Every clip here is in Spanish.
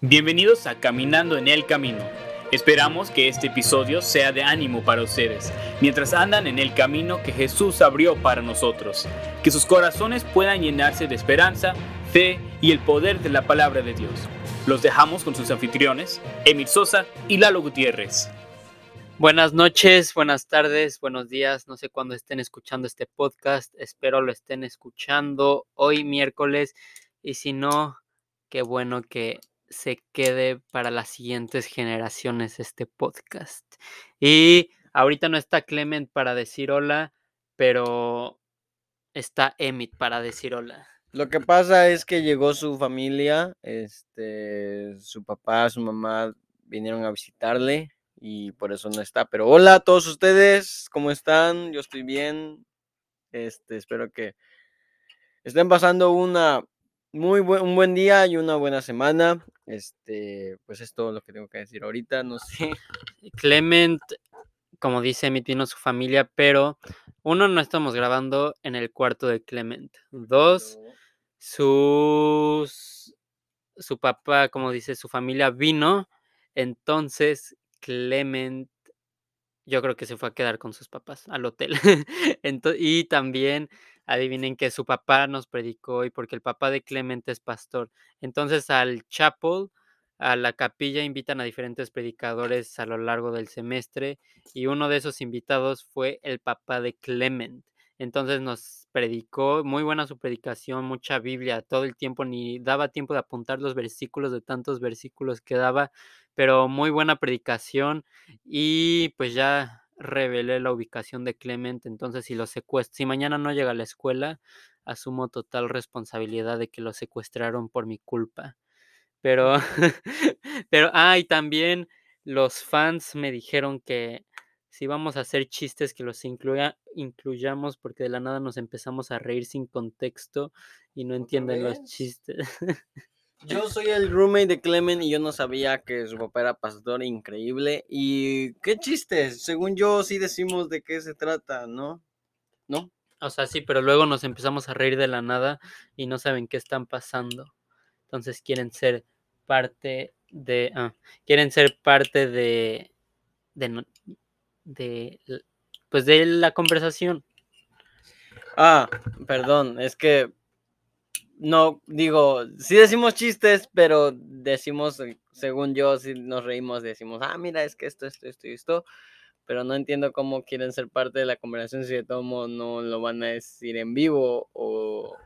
Bienvenidos a Caminando en el Camino. Esperamos que este episodio sea de ánimo para ustedes, mientras andan en el camino que Jesús abrió para nosotros. Que sus corazones puedan llenarse de esperanza, fe y el poder de la palabra de Dios. Los dejamos con sus anfitriones, Emil Sosa y Lalo Gutiérrez. Buenas noches, buenas tardes, buenos días. No sé cuándo estén escuchando este podcast. Espero lo estén escuchando hoy miércoles. Y si no, qué bueno que se quede para las siguientes generaciones este podcast. Y ahorita no está Clement para decir hola, pero está Emit para decir hola. Lo que pasa es que llegó su familia, este, su papá, su mamá vinieron a visitarle y por eso no está. Pero hola a todos ustedes, ¿cómo están? Yo estoy bien. Este, espero que estén pasando una muy buen, un buen día y una buena semana. Este, pues es todo lo que tengo que decir ahorita, no sé. Clement, como dice, vino su familia, pero uno, no estamos grabando en el cuarto de Clement. Dos, sus, su papá, como dice, su familia vino. Entonces, Clement, yo creo que se fue a quedar con sus papás al hotel. y también adivinen que su papá nos predicó y porque el papá de Clement es pastor. Entonces al chapel, a la capilla invitan a diferentes predicadores a lo largo del semestre y uno de esos invitados fue el papá de Clement. Entonces nos predicó, muy buena su predicación, mucha Biblia, todo el tiempo, ni daba tiempo de apuntar los versículos de tantos versículos que daba, pero muy buena predicación y pues ya revelé la ubicación de Clement, entonces si lo secuestro, si mañana no llega a la escuela, asumo total responsabilidad de que lo secuestraron por mi culpa. Pero, pero, ah, y también los fans me dijeron que si vamos a hacer chistes que los incluya, incluyamos porque de la nada nos empezamos a reír sin contexto y no entienden los chistes. Yo soy el roommate de Clement y yo no sabía que su papá era pastor increíble. Y qué chistes, según yo sí decimos de qué se trata, ¿no? ¿No? O sea, sí, pero luego nos empezamos a reír de la nada y no saben qué están pasando. Entonces quieren ser parte de... Ah, quieren ser parte de, de... de... Pues de la conversación. Ah, perdón, es que no, digo, sí decimos chistes, pero decimos, eh, según yo, si nos reímos, decimos, ah, mira, es que esto, esto, esto y esto, pero no entiendo cómo quieren ser parte de la conversación si de todo modo no lo van a decir en vivo o...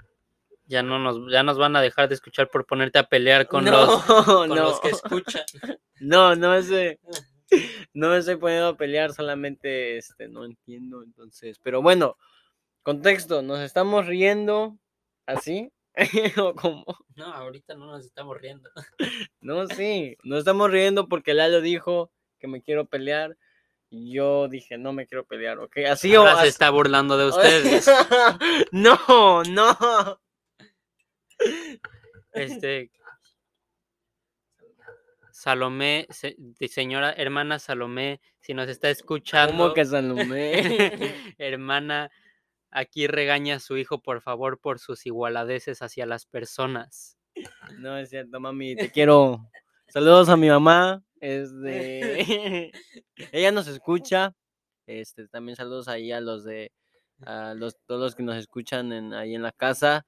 Ya no nos, ya nos van a dejar de escuchar por ponerte a pelear con, los, con los que escuchan. No, no me no me estoy poniendo a pelear, solamente este, no entiendo, entonces, pero bueno, contexto, nos estamos riendo así, No, ahorita no nos estamos riendo. No, sí, nos estamos riendo porque Lalo dijo que me quiero pelear. Y yo dije, no me quiero pelear, ¿ok? Así o. se está burlando de ustedes. no, no. Este. Salomé, señora, hermana Salomé, si nos está escuchando. ¿Cómo que Salomé? hermana, Aquí regaña a su hijo, por favor, por sus igualadeces hacia las personas. No es cierto, mami, te quiero. Saludos a mi mamá. Este, ella nos escucha. Este, también saludos ahí a los de a los todos los que nos escuchan ahí en la casa.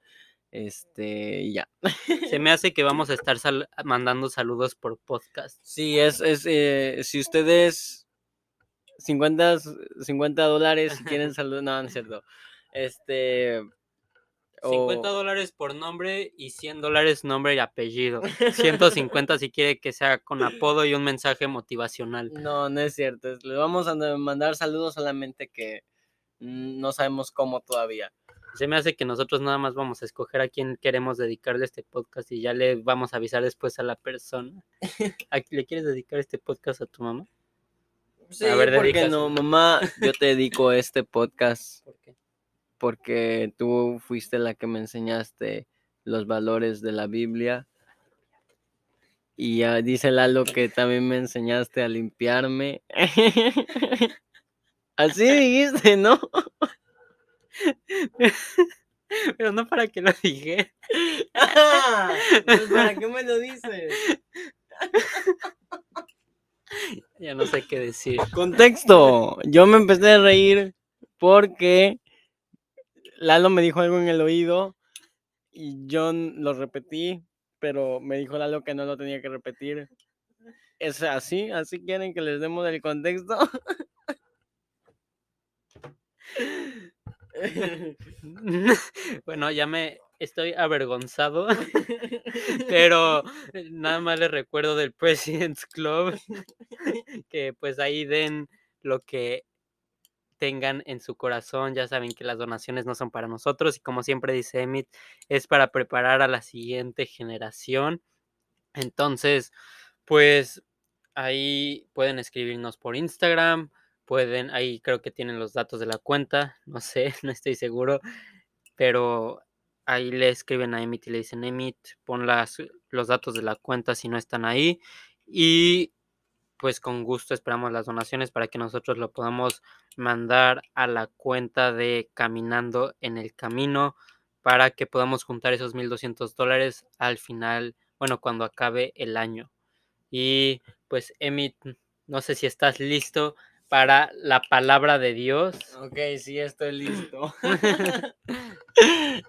Este, ya. Se me hace que vamos a estar mandando saludos por podcast. Sí, es, es eh, si ustedes 50, 50 dólares si quieren saludar, no, no es cierto. Este. 50 dólares por nombre y 100 dólares nombre y apellido. 150 si quiere que sea con apodo y un mensaje motivacional. No, no es cierto. Le vamos a mandar saludos solamente que no sabemos cómo todavía. Se me hace que nosotros nada más vamos a escoger a quién queremos dedicarle este podcast y ya le vamos a avisar después a la persona. ¿Le quieres dedicar este podcast a tu mamá? Sí, a ver, ¿por qué no, mamá? Yo te dedico este podcast. porque tú fuiste la que me enseñaste los valores de la Biblia. Y dice Lalo que también me enseñaste a limpiarme. Así dijiste, ¿no? Pero no para que lo dije. Pues, ¿Para qué me lo dices? Ya no sé qué decir. Contexto. Yo me empecé a reír porque Lalo me dijo algo en el oído y yo lo repetí, pero me dijo Lalo que no lo tenía que repetir. ¿Es así? ¿Así quieren que les demos el contexto? Bueno, ya me estoy avergonzado, pero nada más les recuerdo del President's Club que pues ahí den lo que tengan en su corazón. Ya saben que las donaciones no son para nosotros y como siempre dice Emit, es para preparar a la siguiente generación. Entonces, pues ahí pueden escribirnos por Instagram, pueden, ahí creo que tienen los datos de la cuenta, no sé, no estoy seguro, pero ahí le escriben a Emit y le dicen, Emit, pon las, los datos de la cuenta si no están ahí y pues con gusto esperamos las donaciones para que nosotros lo podamos mandar a la cuenta de Caminando en el Camino para que podamos juntar esos 1.200 dólares al final, bueno, cuando acabe el año. Y pues, Emit, no sé si estás listo para la palabra de Dios. ok, sí, estoy listo.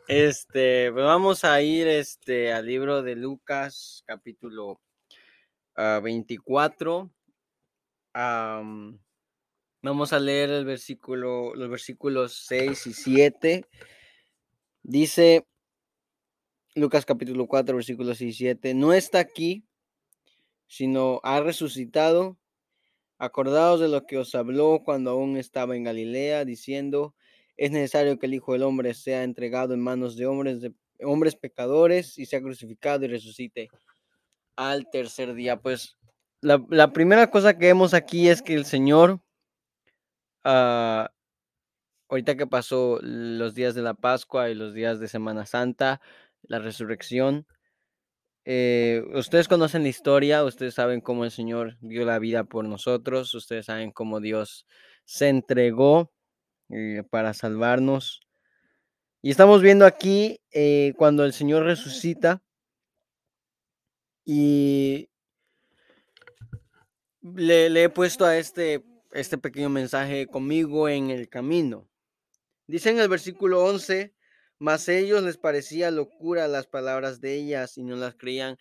este, pues vamos a ir este, al libro de Lucas, capítulo ah, 24. Am, vamos a leer el versículo, los versículos 6 y 7. Dice Lucas capítulo 4, versículos 6 y 7. No está aquí, sino ha resucitado. Acordaos de lo que os habló cuando aún estaba en Galilea, diciendo, es necesario que el Hijo del Hombre sea entregado en manos de hombres, de hombres pecadores y sea crucificado y resucite al tercer día. Pues la, primera cosa que vemos aquí es que el Señor, ah, ahorita que pasó los días de la Pascua y los días de Semana Santa, la resurrección, eh, ustedes conocen la historia, ustedes saben cómo el Señor dio la vida por nosotros, ustedes saben cómo Dios se entregó eh, para salvarnos. Y estamos viendo aquí eh, cuando el Señor resucita y le, he puesto a este, este pequeño mensaje conmigo en el camino. Dice en el versículo 11, mas a ellos les parecía locura las palabras de ellas y no las creían.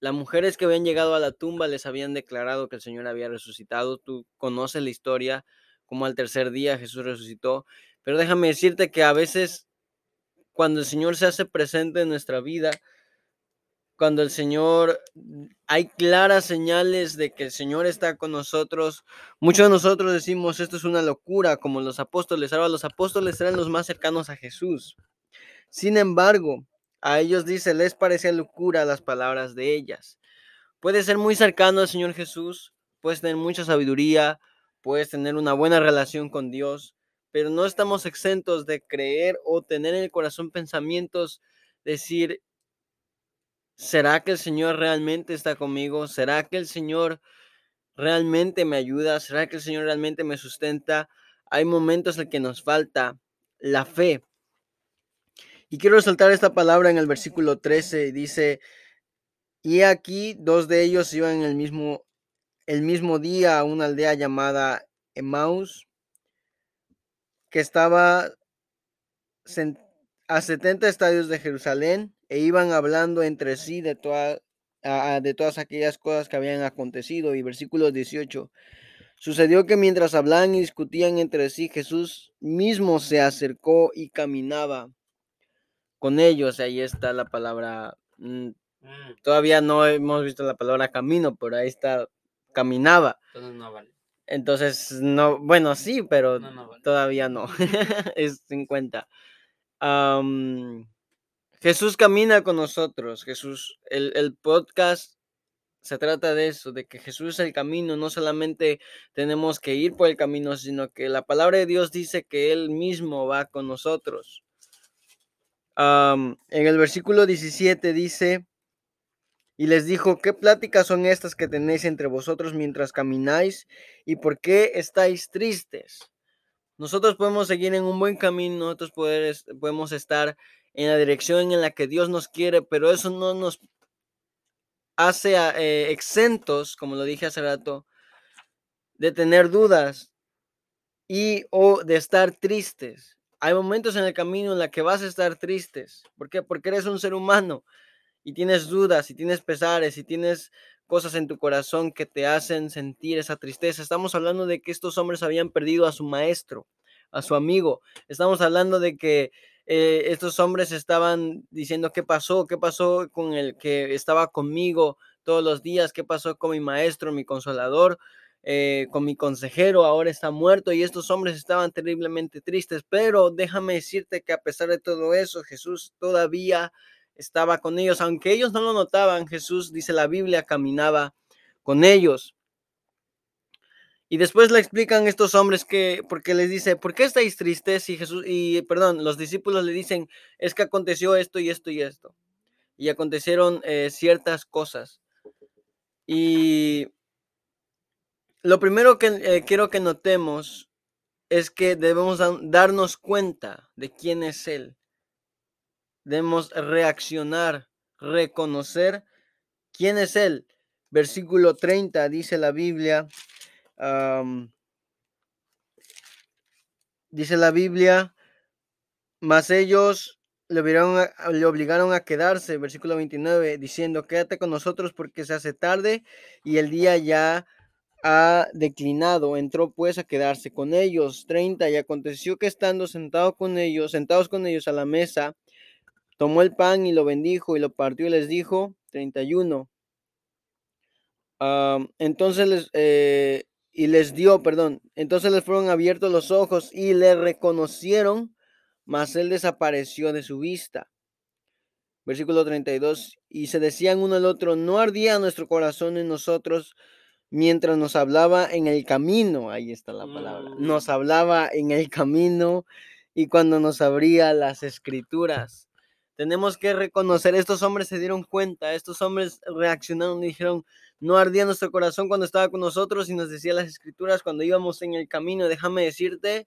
Las mujeres que habían llegado a la tumba les habían declarado que el Señor había resucitado. Tú conoces la historia, como al tercer día Jesús resucitó. Pero déjame decirte que a veces cuando el Señor se hace presente en nuestra vida, cuando el Señor, hay claras señales de que el Señor está con nosotros. Muchos de nosotros decimos, esto es una locura, como los apóstoles. Ahora los apóstoles eran los más cercanos a Jesús. Sin embargo, a ellos dice, les parecía locura las palabras de ellas. Puedes ser muy cercano al Señor Jesús, puedes tener mucha sabiduría, puedes tener una buena relación con Dios, pero no estamos exentos de creer o tener en el corazón pensamientos, decir, ¿será que el Señor realmente está conmigo? ¿Será que el Señor realmente me ayuda? ¿Será que el Señor realmente me sustenta? Hay momentos en que nos falta la fe. Y quiero resaltar esta palabra en el versículo 13, dice, y aquí dos de ellos iban el mismo, el mismo día a una aldea llamada Emmaus, que estaba a 70 estadios de Jerusalén, e iban hablando entre sí de, toda, de todas aquellas cosas que habían acontecido. Y versículo 18, sucedió que mientras hablaban y discutían entre sí, Jesús mismo se acercó y caminaba con ellos. Ahí está la palabra. Mm, todavía no hemos visto la palabra camino, pero ahí está, caminaba. Entonces no vale. Entonces, no, bueno, sí, pero No, no vale. todavía no. es 50. Am, Jesús camina con nosotros. Jesús, el, podcast se trata de eso, de que Jesús es el camino. No solamente tenemos que ir por el camino, sino que la palabra de Dios dice que Él mismo va con nosotros. En el versículo 17 dice, y les dijo, ¿qué pláticas son estas que tenéis entre vosotros mientras camináis? ¿Y por qué estáis tristes? Nosotros podemos seguir en un buen camino, nosotros podemos estar en la dirección en la que Dios nos quiere, pero eso no nos hace eh, exentos, como lo dije hace rato, de tener dudas y o de estar tristes. Hay momentos en el camino en los que vas a estar tristes. ¿Por qué? Porque eres un ser humano y tienes dudas y tienes pesares y tienes cosas en tu corazón que te hacen sentir esa tristeza. Estamos hablando de que estos hombres habían perdido a su maestro, a su amigo. Estamos hablando de que eh, estos hombres estaban diciendo qué pasó, qué pasó con el que estaba conmigo todos los días, qué pasó con mi maestro, mi consolador, eh, con mi consejero, ahora está muerto y estos hombres estaban terriblemente tristes, pero déjame decirte que a pesar de todo eso, Jesús todavía estaba con ellos, aunque ellos no lo notaban, Jesús, dice la Biblia, caminaba con ellos. Y después le explican estos hombres que, porque les dice, ¿por qué estáis tristes? Y Jesús, y perdón, los discípulos le dicen, es que aconteció esto y esto y esto. Y acontecieron eh, ciertas cosas. Y lo primero que eh, quiero que notemos es que debemos darnos cuenta de quién es Él. Debemos reaccionar, reconocer quién es Él. Versículo 30 dice la Biblia, dice la Biblia, mas ellos le, le, obligaron a quedarse, versículo 29, diciendo, quédate con nosotros porque se hace tarde y el día ya ha declinado. Entró pues a quedarse con ellos. 30, y aconteció que estando sentado con ellos, sentados con ellos a la mesa, tomó el pan y lo bendijo y lo partió y les dijo, 31. entonces les, eh, y les dio, perdón, entonces les fueron abiertos los ojos y le reconocieron, mas él desapareció de su vista. Versículo 32, y se decían uno al otro, no ardía nuestro corazón en nosotros mientras nos hablaba en el camino, ahí está la palabra, nos mm. hablaba en el camino y cuando nos abría las escrituras. Tenemos que reconocer, estos hombres se dieron cuenta, estos hombres reaccionaron y dijeron, no ardía nuestro corazón cuando estaba con nosotros y nos decía las escrituras cuando íbamos en el camino. Déjame decirte,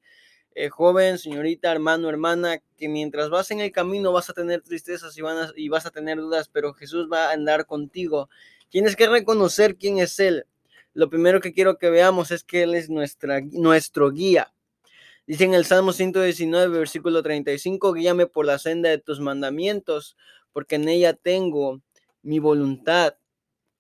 eh, joven, señorita, hermano, hermana, que mientras vas en el camino vas a tener tristezas y, y vas a tener dudas, pero Jesús va a andar contigo. Tienes que reconocer quién es Él. Lo primero que quiero que veamos es que Él es nuestra, nuestro guía. Dice en el Salmo 119, versículo 35, guíame por la senda de tus mandamientos, porque en ella tengo mi voluntad.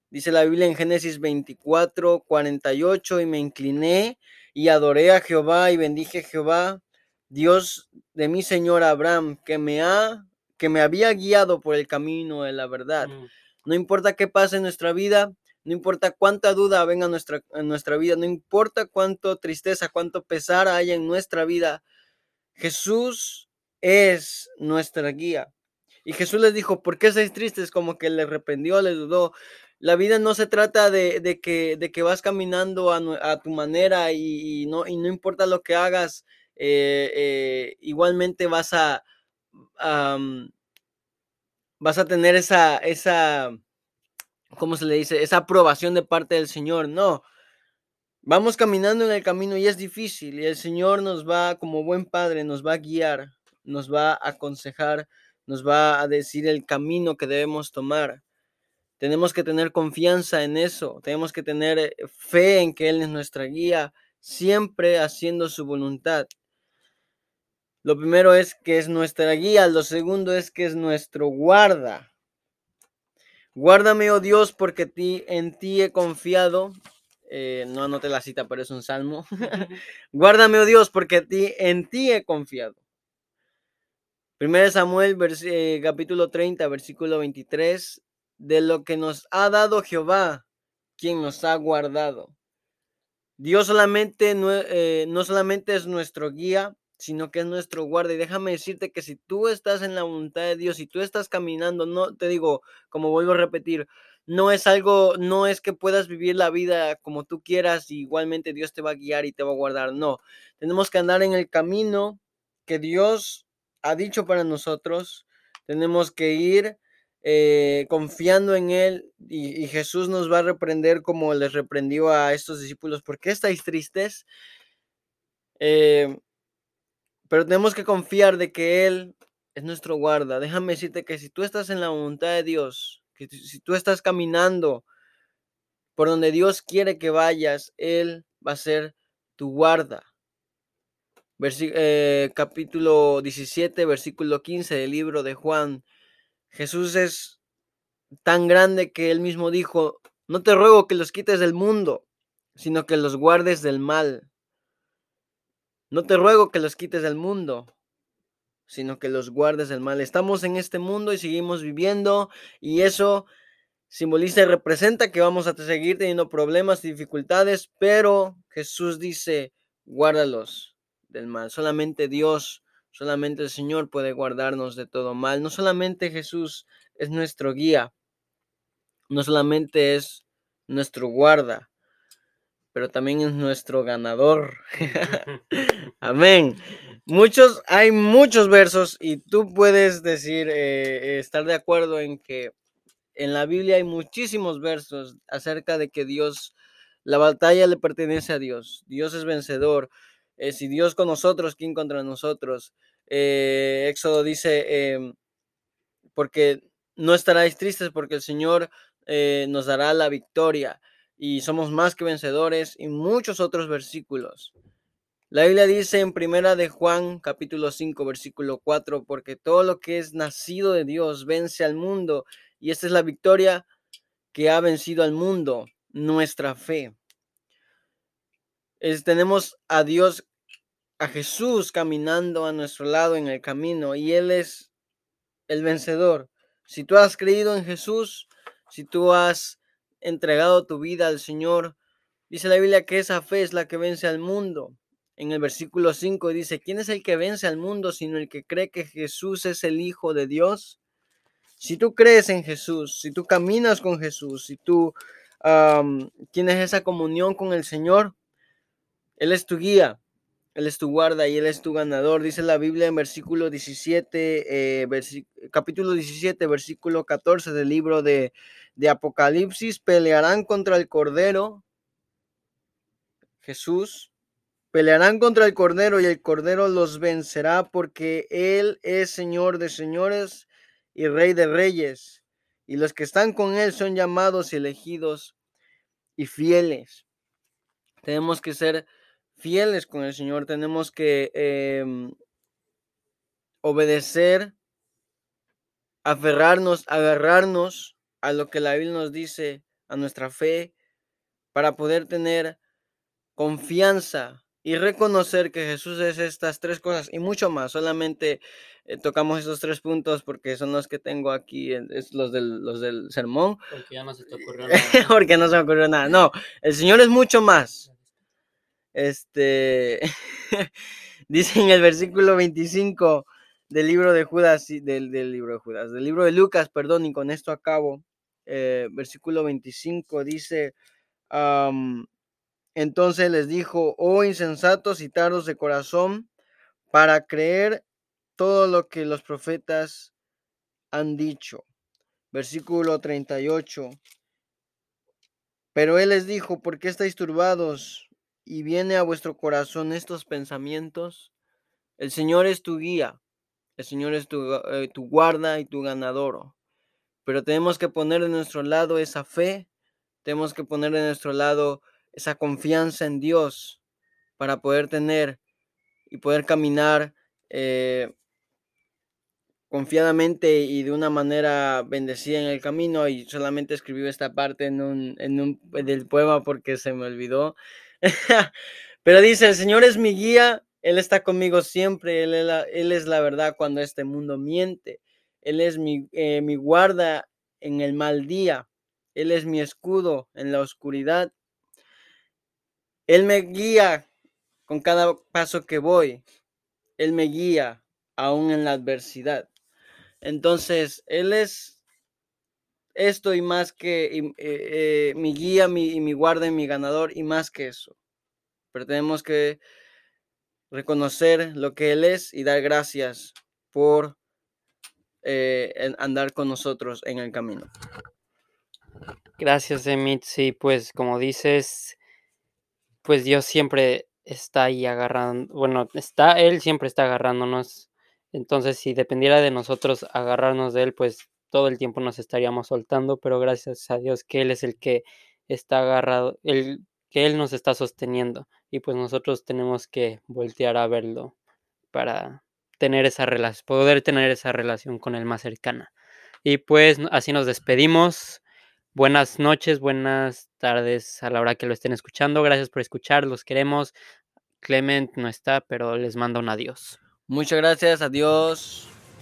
Dice la Biblia en Génesis 24, 48, y me incliné y adoré a Jehová y bendije a Jehová, Dios de mi Señor Abraham, que me ha, que me había guiado por el camino de la verdad. Mm. No importa qué pase en nuestra vida, no importa cuánta duda venga nuestra, en nuestra vida, no importa cuánto tristeza, cuánto pesar haya en nuestra vida, Jesús es nuestra guía. Y Jesús les dijo, ¿por qué estáis tristes? Como que le arrependió, le dudó. La vida no se trata de, que, de que vas caminando a, tu manera y, no, y no importa lo que hagas, eh, eh, igualmente vas a, vas a tener esa, esa, ¿cómo se le dice? Esa aprobación de parte del Señor. No. Vamos caminando en el camino y es difícil y el Señor nos va, como buen padre, nos va a guiar, nos va a aconsejar, nos va a decir el camino que debemos tomar. Tenemos que tener confianza en eso, tenemos que tener eh, fe en que Él es nuestra guía, siempre haciendo su voluntad. Lo primero es que es nuestra guía, lo segundo es que es nuestro guarda. Guárdame, oh Dios, porque ti, en ti he confiado. Eh, no anote la cita, pero es un salmo. Guárdame, oh Dios, porque ti, en ti he confiado. Primero Samuel, eh, capítulo 30, versículo 23. De lo que nos ha dado Jehová, quien nos ha guardado. Dios solamente eh, no solamente es nuestro guía, sino que es nuestro guarda. Y déjame decirte que si tú estás en la voluntad de Dios, si tú estás caminando, no te digo, como vuelvo a repetir, no es algo, no es que puedas vivir la vida como tú quieras y igualmente Dios te va a guiar y te va a guardar. No, tenemos que andar en el camino que Dios ha dicho para nosotros. Tenemos que ir eh, confiando en Él y, y, Jesús nos va a reprender como les reprendió a estos discípulos. ¿Por qué estáis tristes? Eh, pero tenemos que confiar de que Él es nuestro guarda. Déjame decirte que si tú estás en la voluntad de Dios, que si tú estás caminando por donde Dios quiere que vayas, Él va a ser tu guarda. Eh, capítulo 17, versículo 15 del libro de Juan. Jesús es tan grande que él mismo dijo, no te ruego que los quites del mundo, sino que los guardes del mal. No te ruego que los quites del mundo, sino que los guardes del mal. Estamos en este mundo y seguimos viviendo y eso simboliza y representa que vamos a seguir teniendo problemas y dificultades, pero Jesús dice, guárdalos del mal. Solamente Dios, solamente el Señor puede guardarnos de todo mal. No solamente Jesús es nuestro guía, no solamente es nuestro guarda, pero también es nuestro ganador. Amén. Muchos, hay muchos versos y tú puedes decir, eh, estar de acuerdo en que en la Biblia hay muchísimos versos acerca de que Dios, la batalla le pertenece a Dios, Dios es vencedor. Eh, si Dios con nosotros, ¿quién contra nosotros? Eh, Éxodo dice, em, porque no estaráis tristes porque el Señor nos dará la victoria y somos más que vencedores y muchos otros versículos. La Biblia dice en primera de Juan capítulo 5 versículo 4, porque todo lo que es nacido de Dios vence al mundo y esta es la victoria que ha vencido al mundo, nuestra fe. Tenemos a Dios, a Jesús caminando a nuestro lado en el camino y Él es el vencedor. Si tú has creído en Jesús, si tú has entregado tu vida al Señor, dice la Biblia que esa fe es la que vence al mundo. En el versículo 5 dice, ¿quién es el que vence al mundo sino el que cree que Jesús es el Hijo de Dios? Si tú crees en Jesús, si tú caminas con Jesús, si tú tienes esa comunión con el Señor, Él es tu guía, Él es tu guarda y Él es tu ganador. Dice la Biblia en versículo 17, eh, capítulo 17, versículo 14 del libro de, de Apocalipsis, pelearán contra el Cordero, Jesús, pelearán contra el Cordero y el Cordero los vencerá porque Él es Señor de señores y Rey de reyes. Y los que están con Él son llamados y elegidos y fieles. Tenemos que ser fieles con el Señor, tenemos que em, obedecer, aferrarnos, agarrarnos a lo que la Biblia nos dice, a nuestra fe, para poder tener confianza y reconocer que Jesús es estas tres cosas y mucho más. Solamente eh, tocamos esos tres puntos porque son los que tengo aquí, es los del, los del sermón. Porque ya no se te ocurrió nada. porque no se me ocurrió nada. No, el Señor es mucho más. Este, dice en el versículo 25 del libro de Judas, del, del libro de Judas, del libro de Lucas, perdón, y con esto acabo. Eh, versículo 25 dice, entonces les dijo, oh insensatos y tardos de corazón, para creer todo lo que los profetas han dicho. Versículo 38. Pero él les dijo, ¿por qué estáis turbados y viene a vuestro corazón estos pensamientos? El Señor es tu guía, el Señor es tu, eh, tu guarda y tu ganador. Pero tenemos que poner de nuestro lado esa fe, tenemos que poner de nuestro lado esa confianza en Dios para poder tener y poder caminar eh, confiadamente y de una manera bendecida en el camino. Y solamente escribí esta parte en un, en un del poema porque se me olvidó. Pero dice, el Señor es mi guía, Él está conmigo siempre, Él es la, verdad cuando este mundo miente. Él es mi, eh, mi guarda en el mal día. Él es mi escudo en la oscuridad. Él me guía con cada paso que voy. Él me guía aún en la adversidad. Entonces, Él es esto y más que eh, eh, mi guía mi, y mi guarda y mi ganador y más que eso. Pero tenemos que reconocer lo que Él es y dar gracias por eh, andar con nosotros en el camino. Gracias, Emit. Sí, pues como dices, pues Dios siempre está ahí agarrando, bueno, está, Él siempre está agarrándonos. Entonces, si dependiera de nosotros agarrarnos de Él, pues todo el tiempo nos estaríamos soltando, pero gracias a Dios que Él es el que está agarrado, Él que Él nos está sosteniendo y pues nosotros tenemos que voltear a verlo para tener esa relación, poder tener esa relación con Él más cercana. Y pues así nos despedimos. Buenas noches, buenas tardes a la hora que lo estén escuchando. Gracias por escuchar, los queremos. Clement no está, pero les mando un adiós. Muchas gracias, adiós.